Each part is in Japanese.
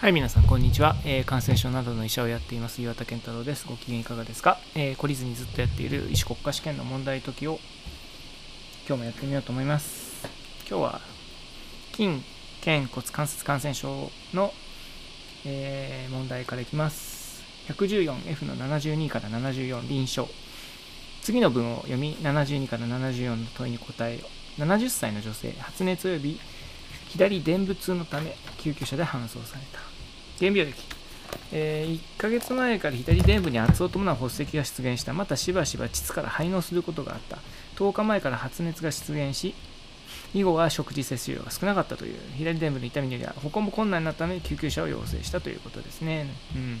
はい、皆さん、こんにちは、えー感染症などの医者をやっています岩田健太郎です。ご機嫌いかがですか、えー懲りずにずっとやっている医師国家試験の問題解きを今日もやってみようと思います。今日は筋腱骨関節感染症の、えー問題からいきます。114F の72から74臨床。次の文を読み、72から74の問いに答えよ。70歳の女性、発熱及び左伝部痛のため救急車で搬送された。原病歴、えー1ヶ月前から左伝部に圧を伴う発石が出現した。またしばしば膣から排膿することがあった。10日前から発熱が出現し以後は食事摂取量が少なかったという。左伝部の痛みには歩行も困難になったため救急車を要請したということですね、うん。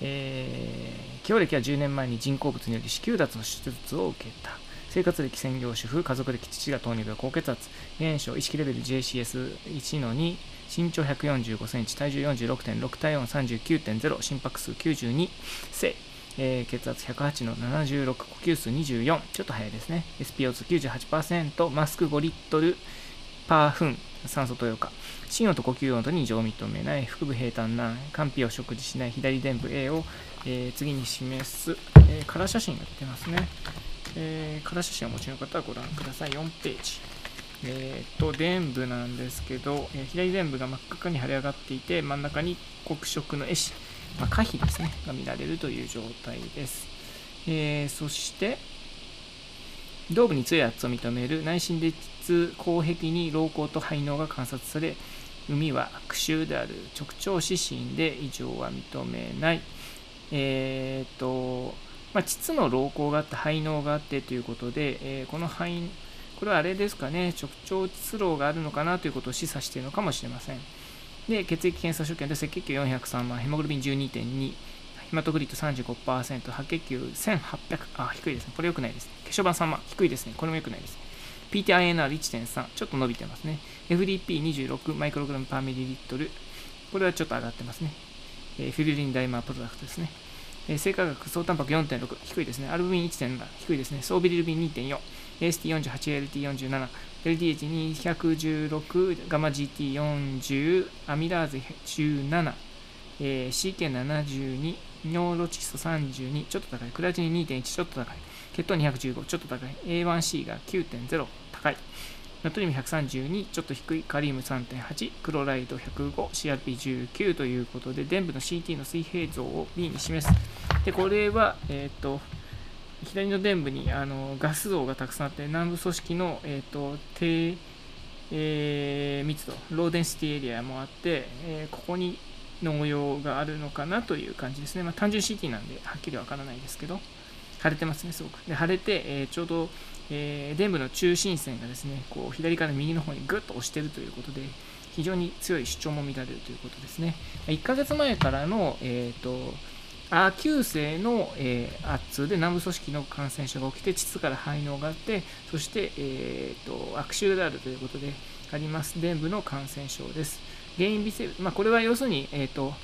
えー、強歴は10年前に人工物により子宮脱の手術を受けた。生活歴専業主婦家族歴父が糖尿病高血圧現象意識レベル JCS1 の2身長145センチ体重46.6体温39.0心拍数92性えー血圧108の76呼吸数24ちょっと早いですね。SPO298% マスク5リットルパー分酸素投与か心音と呼吸音とに異常を認めない。腹部平坦な肝脾を食事しない左伝部 A を、えー次に示す、えーカラー写真が出てますね。えー、カラー写真をお持ちの方はご覧ください。4ページ。えー、と、伝部なんですけど、えー左伝部が真っ赤に腫れ上がっていて、真ん中に黒色の絵師、まあ、可否ですね、が見られるという状態です。えーそして、頭部に強い圧を認める内心裂口壁に老孔と排膿が観察され、海は悪臭である直腸指針で異常は認めない。えー、と、まあ、膣の老孔があって排膿があってということで、えーこの排これはあれですかね直腸膣漏があるのかなということを示唆しているのかもしれません。で血液検査所見で赤血球403万ヘモグロビン12.2ヘマトクリット35%白血球1800あ低いですね。これ良くないですね。血小板3万低いですね。これも良くないです PTINR1.3 ちょっと伸びてますね。FDP26 マイクログラムパーミリリットル。これはちょっと上がってますね、えーフィルリンダイマープロダクトですね。えー成果学総タンパク4.6低いですね。アルブミン1.7低いですね。ソービリルビン2.4。AST48、LT47、LDH216、ガマ GT40、アミラーゼ17、えー、CK72、尿ロチスト32、ちょっと高い。クラチニ2.1、ちょっと高い。血糖215、ちょっと高い。A1C が9.0、高い。ナトリウム132、ちょっと低い、カリウム3.8、クロライド105、CRP19 ということで、伝部の CT の水平像を B に示す。で、これは、えっ、と、左の伝部にあのガス像がたくさんあって、南部組織の、えっ、と、低、えー密度、ローデンシティエリアもあって、えここに農用があるのかなという感じですね。まあ、単純 CT なんで、はっきりわからないですけど、腫れてますね、すごく。で、腫れて、えちょうど、えー伝部の中心線がですね、こう左から右の方にぐっと押しているということで、非常に強い主張も見られるということですね。1ヶ月前からの、えー、とアー急性の、えー圧痛で南部組織の感染症が起きて、膣から排膿があって、そして、えー、と悪臭であるということであります、伝部の感染症です。原因微生、まあ、これは要するに、えーと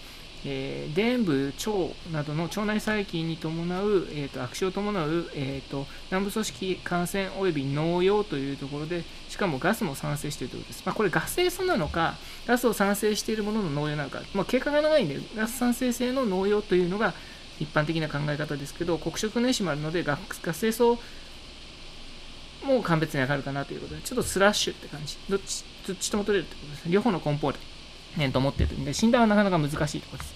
えー伝部、腸などの腸内細菌に伴う、えー、と悪臭を伴う、えー、と南部組織感染及び農用というところで、しかもガスも産生しているということです。まあ、これガス性素なのか、ガスを産生しているものの農用なのか、まあ、経過が長いんで、ガス産生性の農用というのが一般的な考え方ですけど、黒色の絵師もあるので、ガス性素もう鑑別に上がるかなということで、ちょっとスラッシュって感じ。どっちどっちとも取れるってことですね。両方の梱包ね、と思ってるんで、診断はなかなか難しいところです。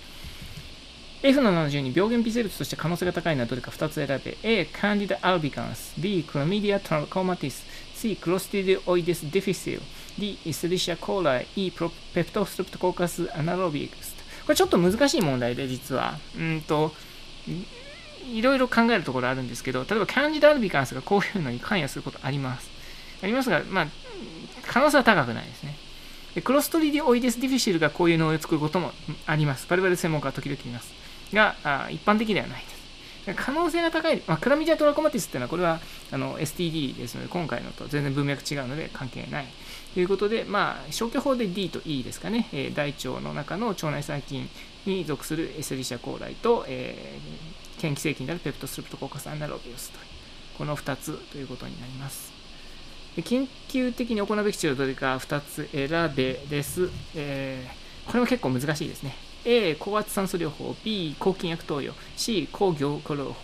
F の72、病原微生物として可能性が高いのはどれか2つ選べ。A. Candida albicans B. Chlamydia trachomatis C. Clostridioides difficile D. Escherichia coli E. Peptostreptococcus anaerobics これちょっと難しい問題で、実は。うんと、いいろいろ考えるところあるんですけど、例えば Candida albicans がこういうのに関与することあります。ありますが、まあ、可能性は高くないですね。クロストリディオイデスディフィシルがこういう膿を作ることもあります。我々専門家は時々います。が、あ一般的ではないです。可能性が高い、まあ、クラミディアトラコマティスっていうのは、これはあの STD ですので、今回のと全然文脈違うので関係ない。ということで、まあ、消去法で D と E ですかね、えー大腸の中の腸内細菌に属するエシェリシアコーライと、えー、嫌気性菌であるペプトストレプトコーカスアナロビウスという、この2つということになります。緊急的に行うべき治療はどれか2つ選べです。えーこれも結構難しいですね。A、高圧酸素療法、B、抗菌薬投与、C、抗凝固療法、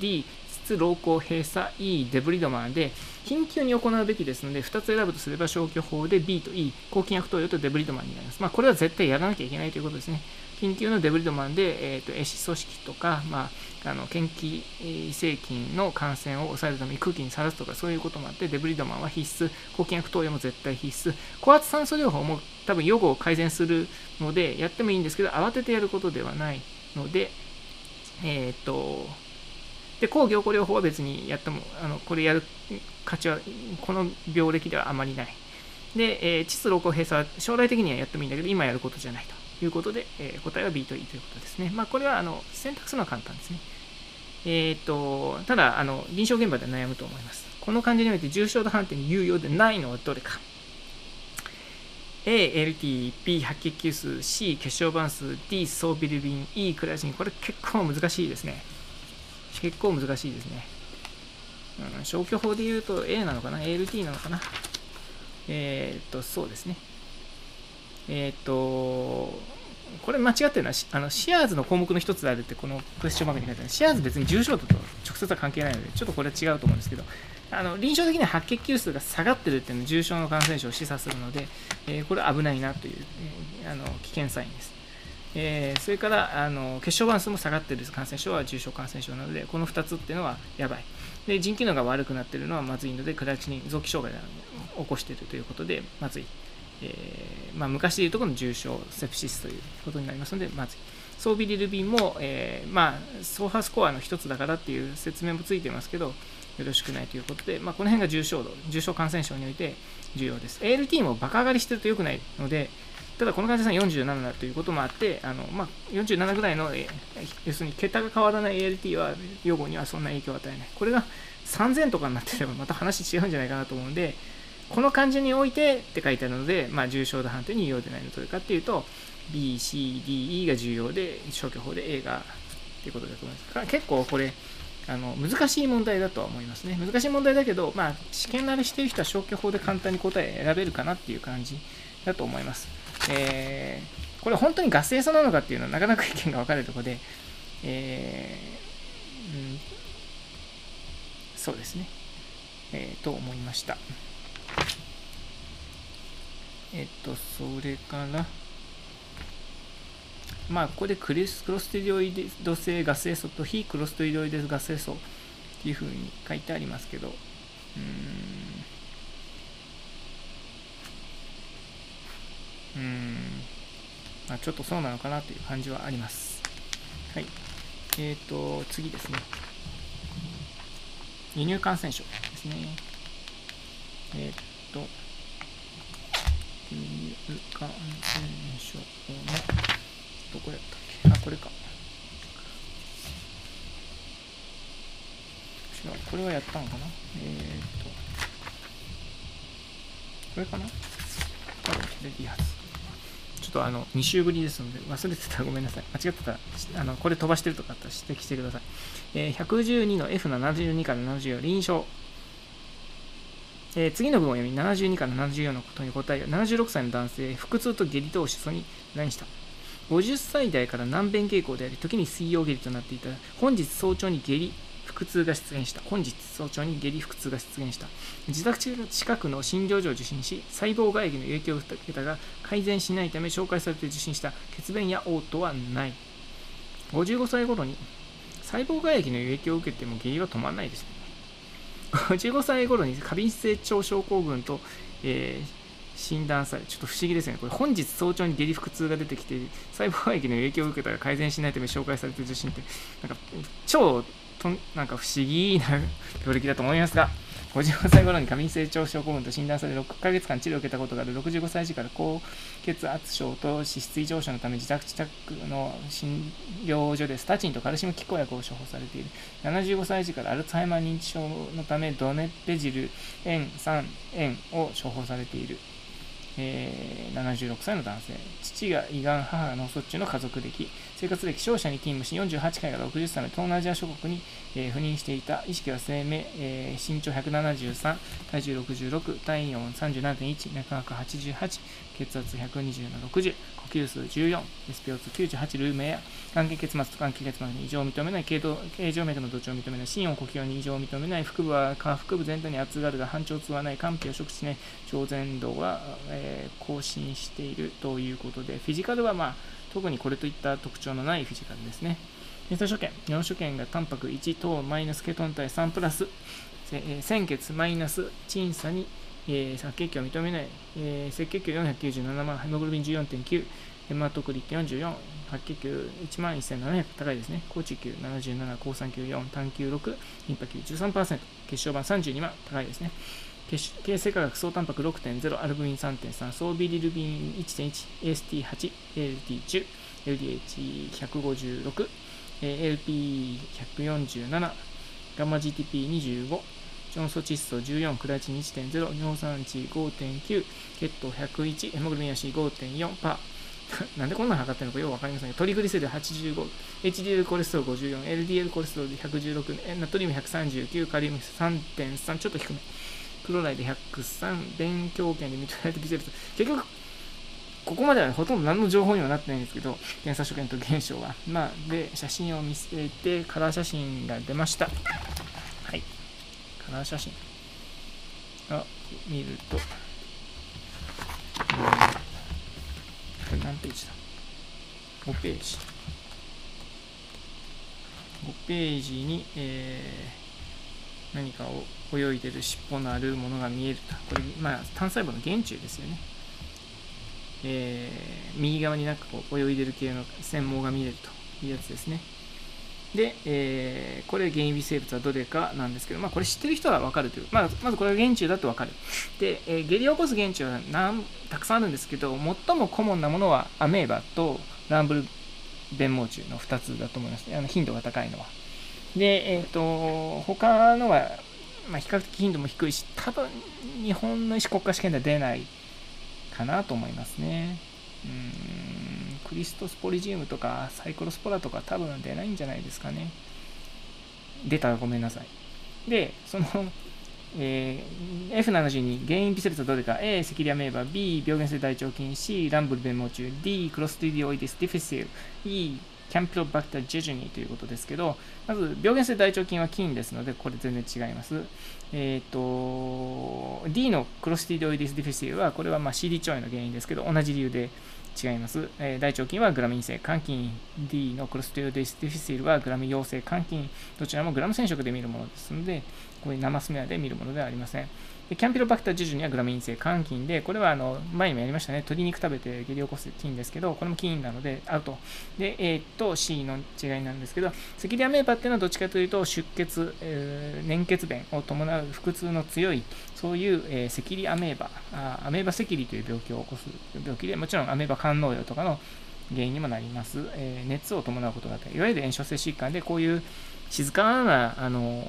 D、質老行閉鎖、E、デブリドマンで、緊急に行うべきですので、2つ選ぶとすれば消去法で B と E、抗菌薬投与とデブリドマンになります。まあ、これは絶対やらなきゃいけないということですね。緊急のデブリドマンで、えーと、壊死組織とか、まあ、あの嫌気性菌の感染を抑えるために空気にさらすとかそういうこともあってデブリドマンは必須。抗菌薬投与も絶対必須。高圧酸素療法も多分予後を改善するのでやってもいいんですけど慌ててやることではないのでえっ、ー、とで抗凝固療法は別にやってもあのこれやる価値はこの病歴ではあまりない。で、えー、窒露光閉鎖は将来的にはやってもいいんだけど今やることじゃないと。いうことで、えー、答えは B と E ということですね。まあ、これはあの選択するのは簡単ですね。えーと、ただあの、臨床現場で悩むと思います。この患者において重症度判定に有用でないのはどれか。A、LT、B、白血球数、C、血小板数、D、総ビルビン、E、クラジン。これ結構難しいですね。結構難しいですね。うん、消去法で言うと A なのかな ?ALT なのかな？えっ、と、そうですね。えっ、ー、と、これ間違ってるのは、あのシアーズの項目の一つであるって、このクエスチョンマークに書いてある。シアーズ別に重症度と直接は関係ないので、ちょっとこれは違うと思うんですけど、あの臨床的には白血球数が下がってるっていうのは重症の感染症を示唆するので、えー、これ危ないなという、えー、あの危険サインです。えー、それからあの血小板数も下がってる感染症は重症感染症なので、この2つっていうのはやばい。で、腎機能が悪くなってるのはまずいので、クラチニン、臓器障害を起こしているということで、まずい。えー、まあ、昔でいうとこの重症セプシスということになりますので、まず装備リルビンも、えー、まあ、走破スコアの一つだからっていう説明もついてますけど、よろしくないということで、まあ、この辺が重症度、重症感染症において重要です。ALT もバカ上がりしてると良くないので、ただこの患者さん47だということもあって、あのまあ、47ぐらいの、え要するに桁が変わらない ALT は予後にはそんな影響を与えない。これが3000とかになってればまた話違うんじゃないかなと思うんで、この漢字においてって書いてあるので、まあ、重症度判定に有用でないのどれかっていうと B、C、D、E が重要で消去法で A がっていうことだと思います。結構これあの難しい問題だとは思いますね。難しい問題だけど、まあ、試験慣れしてる人は消去法で簡単に答え選べるかなっていう感じだと思います。えー、これ本当に合成素なのかっていうのはなかなか意見が分かれるところで、えー、うん、そうですね、えー、と思いました。えっと、それから、まあ、ここでクリスクロステリオイド性ガセ素と非クロステリオイドガセ素っていうふうに書いてありますけど、うーん、うん、まあ、ちょっとそうなのかなという感じはあります。はい。えっ、ー、と、次ですね。輸入感染症ですね。えっ、ー、と、入感染症の、どこやったっけあ、これか。違う、これはやったのかな？えー、っと、これかな？これでいいはず。ちょっとあの、2週ぶりですので、忘れてたらごめんなさい。間違ってたら、あのこれ飛ばしてるとかあったら指摘してください。えー、112の F72 から74、臨床。えー、次の文を読み、72から74のことに答え、76歳の男性、腹痛と下痢等をしそに何した。50歳代から難便傾向であり、時に水曜下痢となっていた。本日早朝に下痢、腹痛が出現した。本日早朝に下痢、腹痛が出現した。自宅近くの診療所を受診し、細胞外液の影響を受けたが、改善しないため紹介されて受診した血便や嘔吐はない。55歳頃に細胞外液の影響を受けても下痢は止まらないです。15歳頃に過敏性腸症候群と、えー、診断され、ちょっと不思議ですね。これ、本日早朝に下痢腹痛が出てきて、細胞液の影響を受けたら改善しないため紹介されている受診って、なんか、超と、なんか不思議な病歴だと思いますが、55歳頃に過敏性腸症候群と診断され6ヶ月間治療を受けたことがある。65歳児から高血圧症と脂質異常症のため自宅近くの診療所でスタチンとカルシウム拮抗薬を処方されている。75歳児からアルツハイマー認知症のためドネペジル塩酸塩を処方されている。えー、76歳の男性。父が胃がん、母が脳卒中の家族歴。生活歴、商社に勤務し、48回から60歳の東南アジア諸国に、えー、赴任していた。意識は生命、えー、身長173、体重66、体温37.1、脈拍88、血圧120の60、呼吸数14、SPO298 ルームエア、関係結末と関係結末に異常を認めない、形状脈の土地を認めない、心音呼吸に異常を認めない、腹部は下腹部全体に圧があるが反調痛はない、肝脾を食しない、超前度は、えー、更新しているということで、フィジカルはまあ、特にこれといった特徴のないフィジカルですね。水素所見、尿所見がタンパク1等マイナスケトン体3プラス、えー、鮮血マイナス鎮鎖に、えー、赤血球を認めない、えー、赤血球497万、ヘモグロビン14.9、ヘマトクリック44、白血球1万1700高いですね。高知球77、高酸球4、単球6、リンパ球13%、血小板32万高いですね。形成化学総タンパク6.0、アルブミン3.3、総ビリルビン1.1、AST8、ALT10、LDH156、LP147、ガンマ GTP25、ジョンソ窒素14、クラチン1.0、尿酸値5.9、血糖101、ヘモグロビン足5.4パー。なんでこんなの測ってるのかよくわかりませんが、トリグリセリド85、HDL コレステロール54、LDL コレステロール116、ナトリウム139、カリウム3.3、ちょっと低め。クロライド103、勉強圏で認められたビジュアル結局、ここまではほとんど何の情報にはなってないんですけど、検査所見と現象は。まあ、で、写真を見せて、カラー写真が出ました。はい。カラー写真。あ、見ると、これ何ページだ ?5 ページ。5ページに、えー、何かを泳いでる尻尾のあるものが見えると。これ、まあ、単細胞の原虫ですよね。えー、右側になんかこう泳いでる系の繊毛が見えるというやつですね。で、えー、これ原因微生物はどれかなんですけど、まあ、これ知ってる人はわかるという。まあ、まずこれが原虫だとわかる。で、えー、下痢を起こす原虫はたくさんあるんですけど、最もコモンなものはアメーバとランブル弁毛虫の2つだと思います。あの頻度が高いのは。で、えっ、ー、と、他のは、まあ、比較的頻度も低いし、多分日本の医師国家試験では出ないかなと思いますね。うんクリプトスポリジウムとかサイクロスポラとか多分出ないんじゃないですかね。出たらごめんなさい。で、その、えー、F72 原因微生物はどれか A セキュリアメーバー B 病原性大腸菌 C ランブル鞭毛虫 D クロストリディオイデスディフィシル E キャンピロバクタージェジュニということですけど、まず病原性大腸菌は菌ですので、これ全然違います。えっ、ー、と、D のクロストリディオイデスディフィシルは、これはま CD 腸炎の原因ですけど、同じ理由で違います。えー、大腸菌はグラム陰性桿菌、D のクロストリディオイデスディフィシルはグラム陽性桿菌、どちらもグラム染色で見るものですので、こういう生スメアで見るものではありません。でキャンピロバクタージェジュニはグラム陰性桿菌で、これはあの前にもやりましたね、鶏肉食べて下痢を起こす菌ですけど、これも菌なのでアウト。で、A と C の違いなんですけど、赤痢アメーバっていうのはどっちかというと出血、えー、粘血便を伴う腹痛の強い、そういう、えー、セキリアメーバあ、アメーバセキリという病気を起こす病気で、もちろんアメーバ肝脳炎とかの原因にもなります。えー、熱を伴うことがあったり、いわゆる炎症性疾患でこういう静かなあの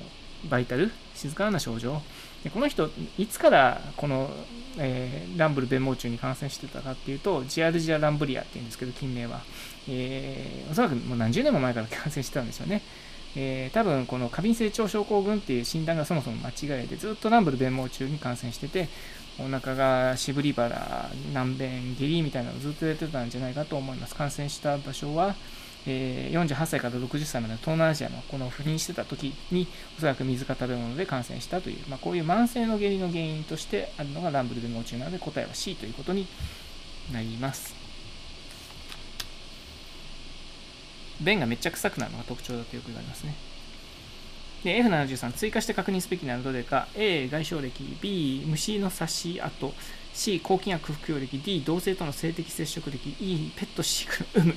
バイタル、静かな症状、でこの人、いつからこの、えー、ランブル弁毛虫に感染してたかっていうと、ジアルジア・ランブリアっていうんですけど、近年は。えー、おそらくもう何十年も前から感染してたんですよね。えー、多分この過敏性腸症候群っていう診断がそもそも間違いで、ずっとランブル弁毛虫に感染してて、お腹がしぶり腹、難便、下痢みたいなのをずっとやってたんじゃないかと思います。感染した場所は、え、48歳から60歳までの東南アジアのこの不妊してた時におそらく水か食べ物で感染したという、まあ、こういう慢性の下痢の原因としてあるのがランブルで脳中なので答えは C ということになります。便がめっちゃ臭くなるのが特徴だとよく言われますね。で、F73、追加して確認すべきなのはどれか、A、外傷歴、B、虫の刺し跡、C、抗菌薬服用歴、D、同性との性的接触歴、E、ペット飼育の有無。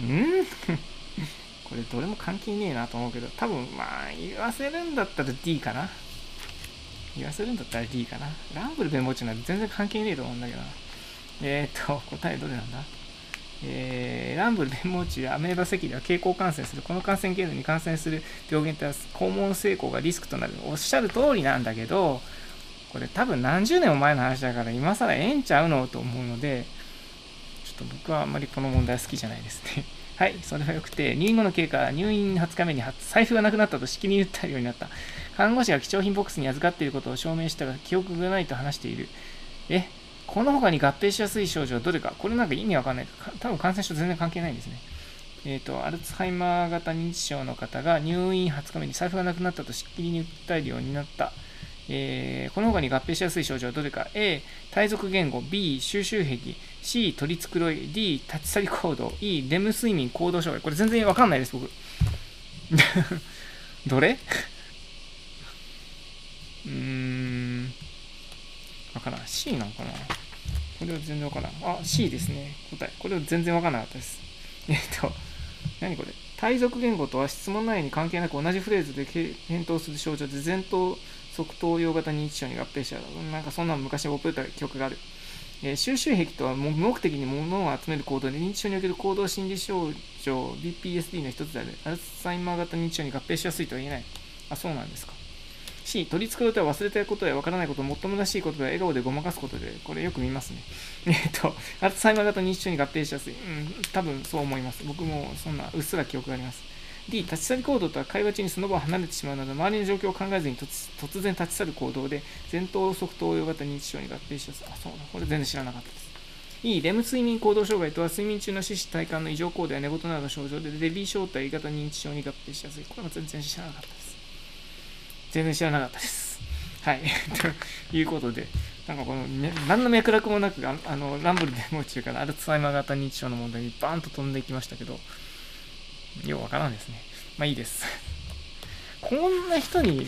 ん これどれも関係ねえなと思うけど、多分まあ言わせるんだったら D かな。言わせるんだったら D かな。ランブル弁護士なんて全然関係ねえと思うんだけどな。えー、っと、答えどれなんだ？えー、ランブル弁護士やアメーバ咳では経口感染する。この感染経路に感染する病原体は肛門成功がリスクとなる。おっしゃる通りなんだけど、これ多分何十年も前の話だから今更ええんちゃうの？と思うので、と僕はあんまりこの問題好きじゃないですね。はい、それはよくて、入院後の経過、入院20日目に財布がなくなったとしきりに訴えるようになった。看護師が貴重品ボックスに預かっていることを証明したが、記憶がないと話している。え、この他に合併しやすい症状はどれか？これなんか意味わかんないか。多分感染症全然関係ないんですね。えーと、アルツハイマー型認知症の方が入院20日目に財布がなくなったとしきりに訴えるようになった。えー、この他に合併しやすい症状はどれか。A、体属言語。B、収集癖。C、取り繕い。D、立ち去り行動。E、レム睡眠行動障害。これ全然わかんないです僕。どれ？うーんわからん。C なのかな？これは全然わからん。あ C ですね。答え。これは全然わからなかったです。えっと何これ？体属言語とは質問内容に関係なく同じフレーズで返答する症状で前頭側頭葉型認知症に合併したなんかそんな昔覚えた記憶がある。えー、収集癖とは無目的に物を集める行動で認知症における行動心理症状 BPSD の一つであるアルツハイマー型認知症に合併しやすいとは言えない。あ、そうなんですか。C、取り繕うとは忘れたことやわからないこと、もっともらしいことや笑顔でごまかすことで、これよく見ますね。えっと、アルツハイマー型認知症に合併しやすい。うん、多分そう思います。僕もそんなうっすら記憶があります。D、立ち去り行動とは会話中にその場を離れてしまうなど、周りの状況を考えずに突然立ち去る行動で、前頭側頭葉型認知症に合併しやす。あ、そうだ。これ全然知らなかったです。E、レム睡眠行動障害とは睡眠中の四肢体幹の異常行動や寝言などの症状で、デビー小体型認知症に合併しやすい。これも全然知らなかったです。全然知らなかったです。はい。ということで、なんかこの、ね、何の脈絡もなく、ああのランブルデモ中からアルツハイマー型認知症の問題にバーンと飛んでいきましたけど、ようわからんですね。まあいいです。こんな人に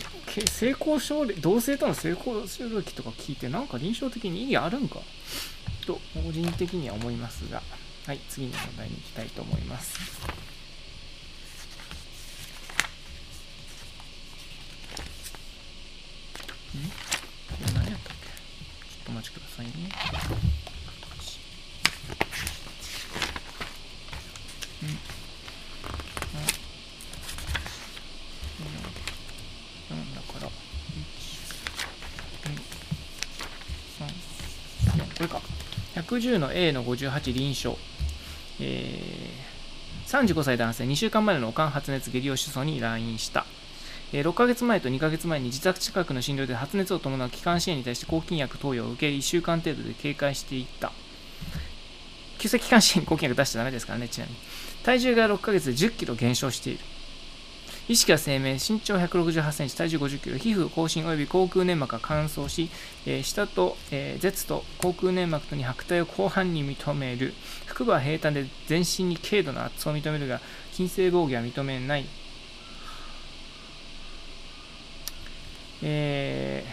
成功症例、同性との成功症歴とか聞いて、なんか臨床的に意義あるんか？と、個人的には思いますが、はい、次の問題に行きたいと思います。ん？これ何やったっけ？ちょっとお待ちくださいね。110の A の58臨床、えー、35歳男性、2週間前のおかん発熱下痢を主訴に来院した。えー、6ヶ月前と2ヶ月前に自宅近くの診療で発熱を伴う気管支炎に対して抗菌薬投与を受け、1週間程度で警戒していった。急性気管支炎に抗菌薬出しちゃダメですからね、ちなみに。体重が6ヶ月で10キロ減少している。意識は生命、身長168センチ、体重50キロ、皮膚、口唇及び口腔粘膜が乾燥し、えー、舌と、えー、舌と口腔粘膜とに白体を広範に認める。腹部は平坦で全身に軽度の圧を認めるが、筋性防御は認めない。え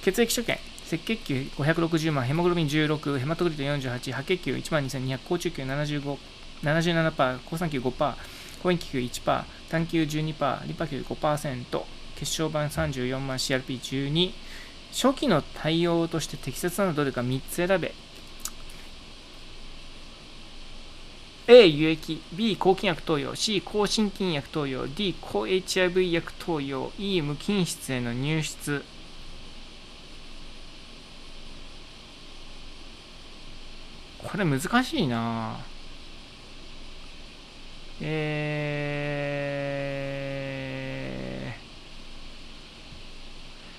ー、血液所見。赤血球560万、ヘモグロビン16、ヘマトクリト48、白血球12200、高中球75、77%、好酸球5%、抗塩球1%、単球12%、リパ球5%、血小板34万 CRP12、初期の対応として適切なのはどれか3つ選べ。A、輸液 B、抗菌薬投与。C、抗心筋薬投与。D、抗 HIV 薬投与。E、無菌室への入室。これ難しいなぁ。え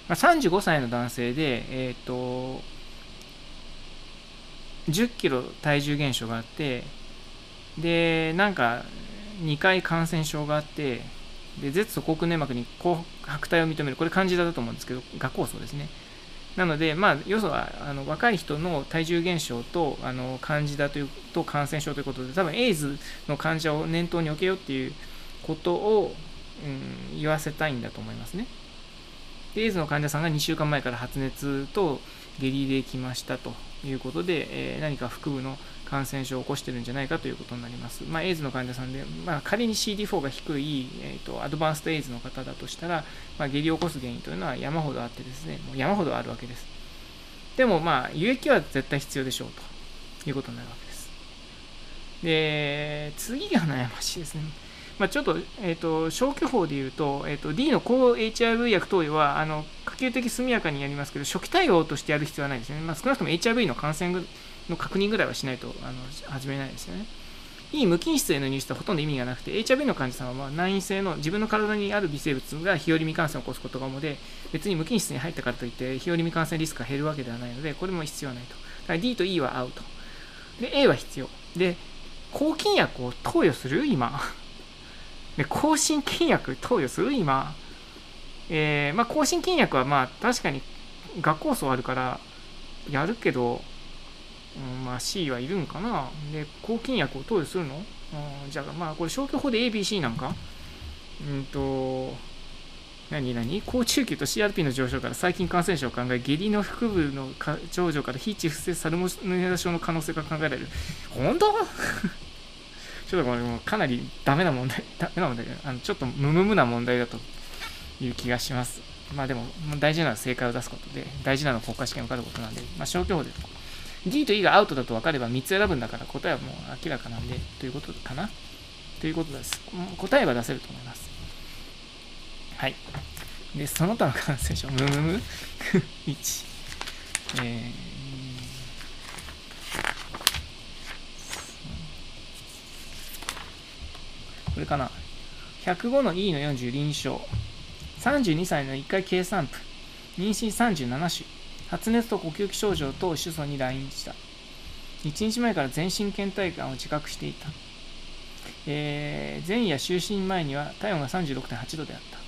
ー、まあ、35歳の男性で、えっ、ー、と、10キロ体重減少があって、で、なんか、2回感染症があって、で、舌と口腔粘膜に白体を認める、これ漢字だと思うんですけど、画酵素ですね。なので、まあ、要素はあの若い人の体重減少とあの患者というと感染症ということで、多分エイズの患者を念頭に置けよっていうことを、うん、言わせたいんだと思いますね。エイズの患者さんが2週間前から発熱と下痢できましたということで、えー、何か腹部の感染症を起こしてるんじゃないかということになります。まあ、エイズの患者さんで、まあ、仮に CD4 が低い、えーと、アドバンストエイズの方だとしたら、まあ、下痢を起こす原因というのは山ほどあってですね、もう山ほどあるわけです。でも、まあ、輸液は絶対必要でしょうということになるわけです。で、次が悩ましいですね。まあ、ちょっと,、えーと、消去法で言うと,、えーと、D の抗 HIV 薬投与はあの可及的速やかにやりますけど、初期対応としてやる必要はないですね。まあ、少なくとも HIV の感染の確認ぐらいはしないとあの始めないですよね。いい無菌質への入手はほとんど意味がなくて、HIV の患者さんは難易性の自分の体にある微生物が日和見感染を起こすことが主で、別に無菌室に入ったからといって日和見感染リスクが減るわけではないので、これも必要ないと。だから D と E はアウト。で、A は必要。で、抗菌薬を投与する？今。で、抗心菌薬投与する？今。えー、まあ、抗心菌薬はまあ確かに学校層あるからやるけど、うん、まあ C はいるんかな。で、抗菌薬を投与するの、うん、じゃあまあこれ消去法で ABC なんか？うんと、何何？高中級と CRP の上昇から細菌感染症を考え、下痢の腹部の症状から非致不正サルモネラ症の可能性が考えられる。本当？ちょっとこれもかなりダメな問題、ダメな問題あのちょっとムムムな問題だという気がします。まあでも、大事なのは正解を出すことで、大事なのは国家試験を受かることなんで、まあ消去法で D と E がアウトだと分かれば3つ選ぶんだから答えはもう明らかなんで、ということかなということです。答えは出せると思います。はい。で、その他の感染症、むむむ1、えー、これかな。105の E の40臨床。32歳の1回計算部。妊娠37種。発熱と呼吸器症状と主訴に来院した。1日前から全身倦怠感を自覚していた。えー、前夜就寝前には体温が36.8度であった。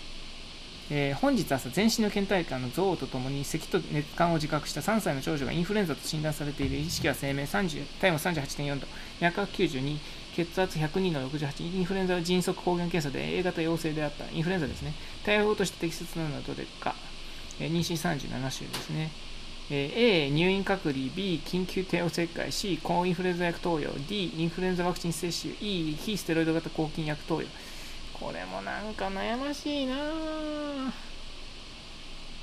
えー、本日朝、全身の倦怠感の増悪とともに咳と熱感を自覚した3歳の長女がインフルエンザと診断されている意識は生命30、体温38.4度、脈拍92、血圧102の68、インフルエンザは迅速抗原検査で A 型陽性であった。インフルエンザですね。対応として適切なのはどれか。えー、妊娠37週ですね。え A、入院隔離、B、緊急帝王切開、C、抗インフルエンザ薬投与、D、インフルエンザワクチン接種、E、非ステロイド型抗菌薬投与。これもなんか悩ましいな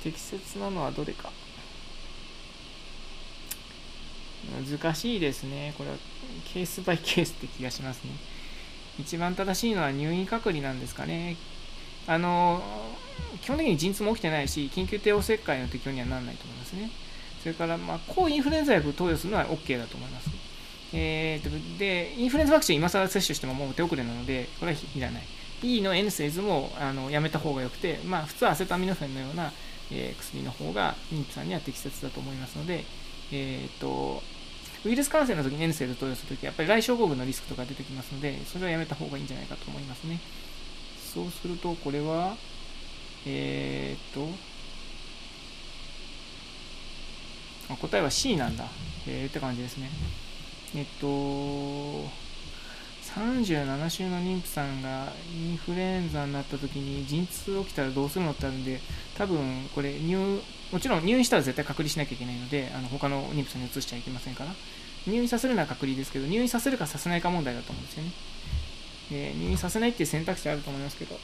適切なのはどれか。難しいですね。これはケースバイケースって気がしますね。一番正しいのは入院隔離なんですかね。あの、基本的に陣痛も起きてないし、緊急帝王切開の適用にはならないと思いますね。それから、まあ、抗インフルエンザ薬を投与するのは OK だと思います。えーと、で、インフルエンザワクチン今更接種してももう手遅れなので、これはいらない。E の N セイズもあのやめた方がよくて、まあ、普通はアセタミノフェンのような、えー、薬の方が妊婦さんには適切だと思いますので、えーと、ウイルス感染の時に N セル投与するとき、やっぱり来症候群のリスクとか出てきますので、それはやめた方がいいんじゃないかと思いますね。そうすると、これは、えーと、あ答えは C なんだ。えー、って感じですね。えっと、37週の妊婦さんがインフルエンザになった時に陣痛起きたらどうするのってあるんで、多分これ入、もちろん入院したら絶対隔離しなきゃいけないので、あの他の妊婦さんに移しちゃいけませんから、入院させるのは隔離ですけど、入院させるかさせないか問題だと思うんですよね。で入院させないっていう選択肢あると思いますけど、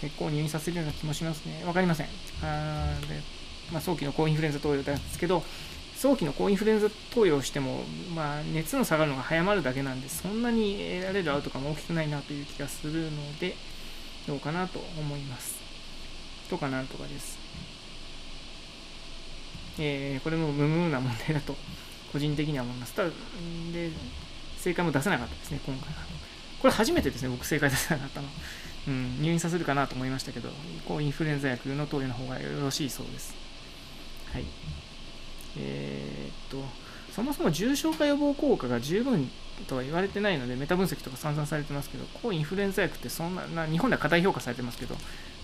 結構入院させるような気もしますね。わかりません。あでまあ、早期の抗インフルエンザ投与なんですけど、早期の抗インフルエンザ投与をしても、まあ、熱の下がるのが早まるだけなんで、そんなに得られるアウトカム大きくないなという気がするので、どうかなと思います。とかなんとかです。えー、これも無無な問題だと、個人的には思います。ただ、で、正解も出せなかったですね、今回は。これ初めてですね、僕正解出せなかったの。うん、入院させるかなと思いましたけど、抗インフルエンザ薬の投与の方がよろしいそうです。はい。えー、っと、そもそも重症化予防効果が十分とは言われてないので、メタ分析とか散々されてますけど、抗インフルエンザ薬ってそんな、な日本では過大評価されてますけど、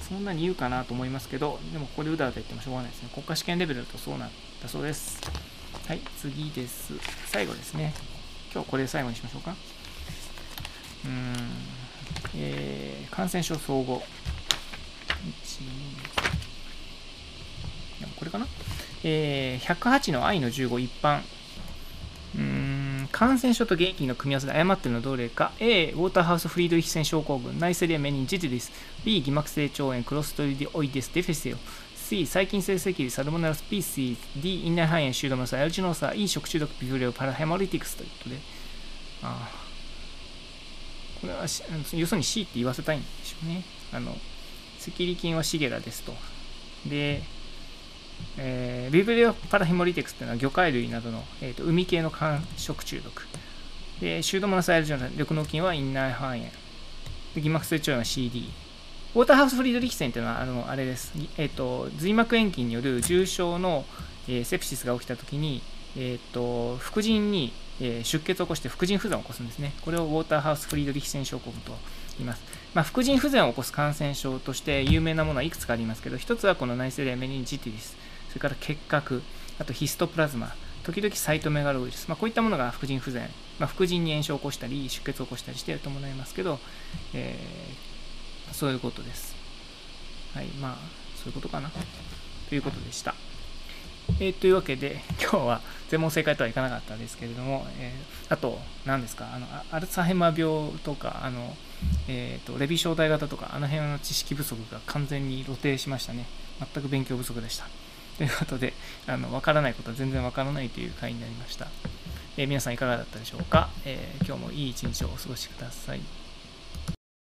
そんなに言うかなと思いますけど、でもここでうだうだ言ってもしょうがないですね。国家試験レベルだとそうなんだそうです。はい、次です。最後ですね。今日これで最後にしましょうか。うーん、えー、感染症総合。1、2、これかな？えー、108の愛の15一般。うーん感染症と原因菌の組み合わせで誤っているのはどれか A. ウォーターハウスフリードリヒセン症候群ナイセリアメニンジティディス B. 偽膜性腸炎クロストリディオイデスディフィシル C. 細菌性赤痢サルモネラスピーシー D. 院内肺炎シュードモナスエルジノーサ E. 食中毒ビブリオパラヘモリティクスということであこれは要するに C って言わせたいんでしょうねあの赤痢菌はシゲラですとでえー、ビブリオパラヒモリテクスというのは魚介類などの、えーと、海系の間食中毒で、シュードモナスアイルジョン緑脳菌は院内肺炎。で、偽膜性腸炎は CD。ウォーターハウスフリードリヒセンっていうのは、あの、あれです。えっ、ー、と、髄膜炎菌による重症の、えー、セプシスが起きたときに、えっ、ー、と、副腎に、え出血を起こして副腎不全を起こすんですね。これをウォーターハウスフリードリヒセン症候群と言います。まあ、副腎不全を起こす感染症として有名なものはいくつかありますけど、一つはこの内性レメニンジティリス、それから結核、あとヒストプラズマ、時々サイトメガロウイルス、まあ、こういったものが副腎不全、まあ、副腎に炎症を起こしたり、出血を起こしたりしていると思いますけど、えー、そういうことです。はい、まあ、そういうことかな。ということでした。えー、というわけで、今日は全問正解とはいかなかったですけれども、えー、あと、何ですか、あのアルツハイマー病とか、あのえーと、レビ小体型とか、あの辺の知識不足が完全に露呈しましたね。全く勉強不足でした。ということで、あの分からないことは全然分からないという回になりました。えー、皆さんいかがだったでしょうか、え、今日もいい一日をお過ごしください。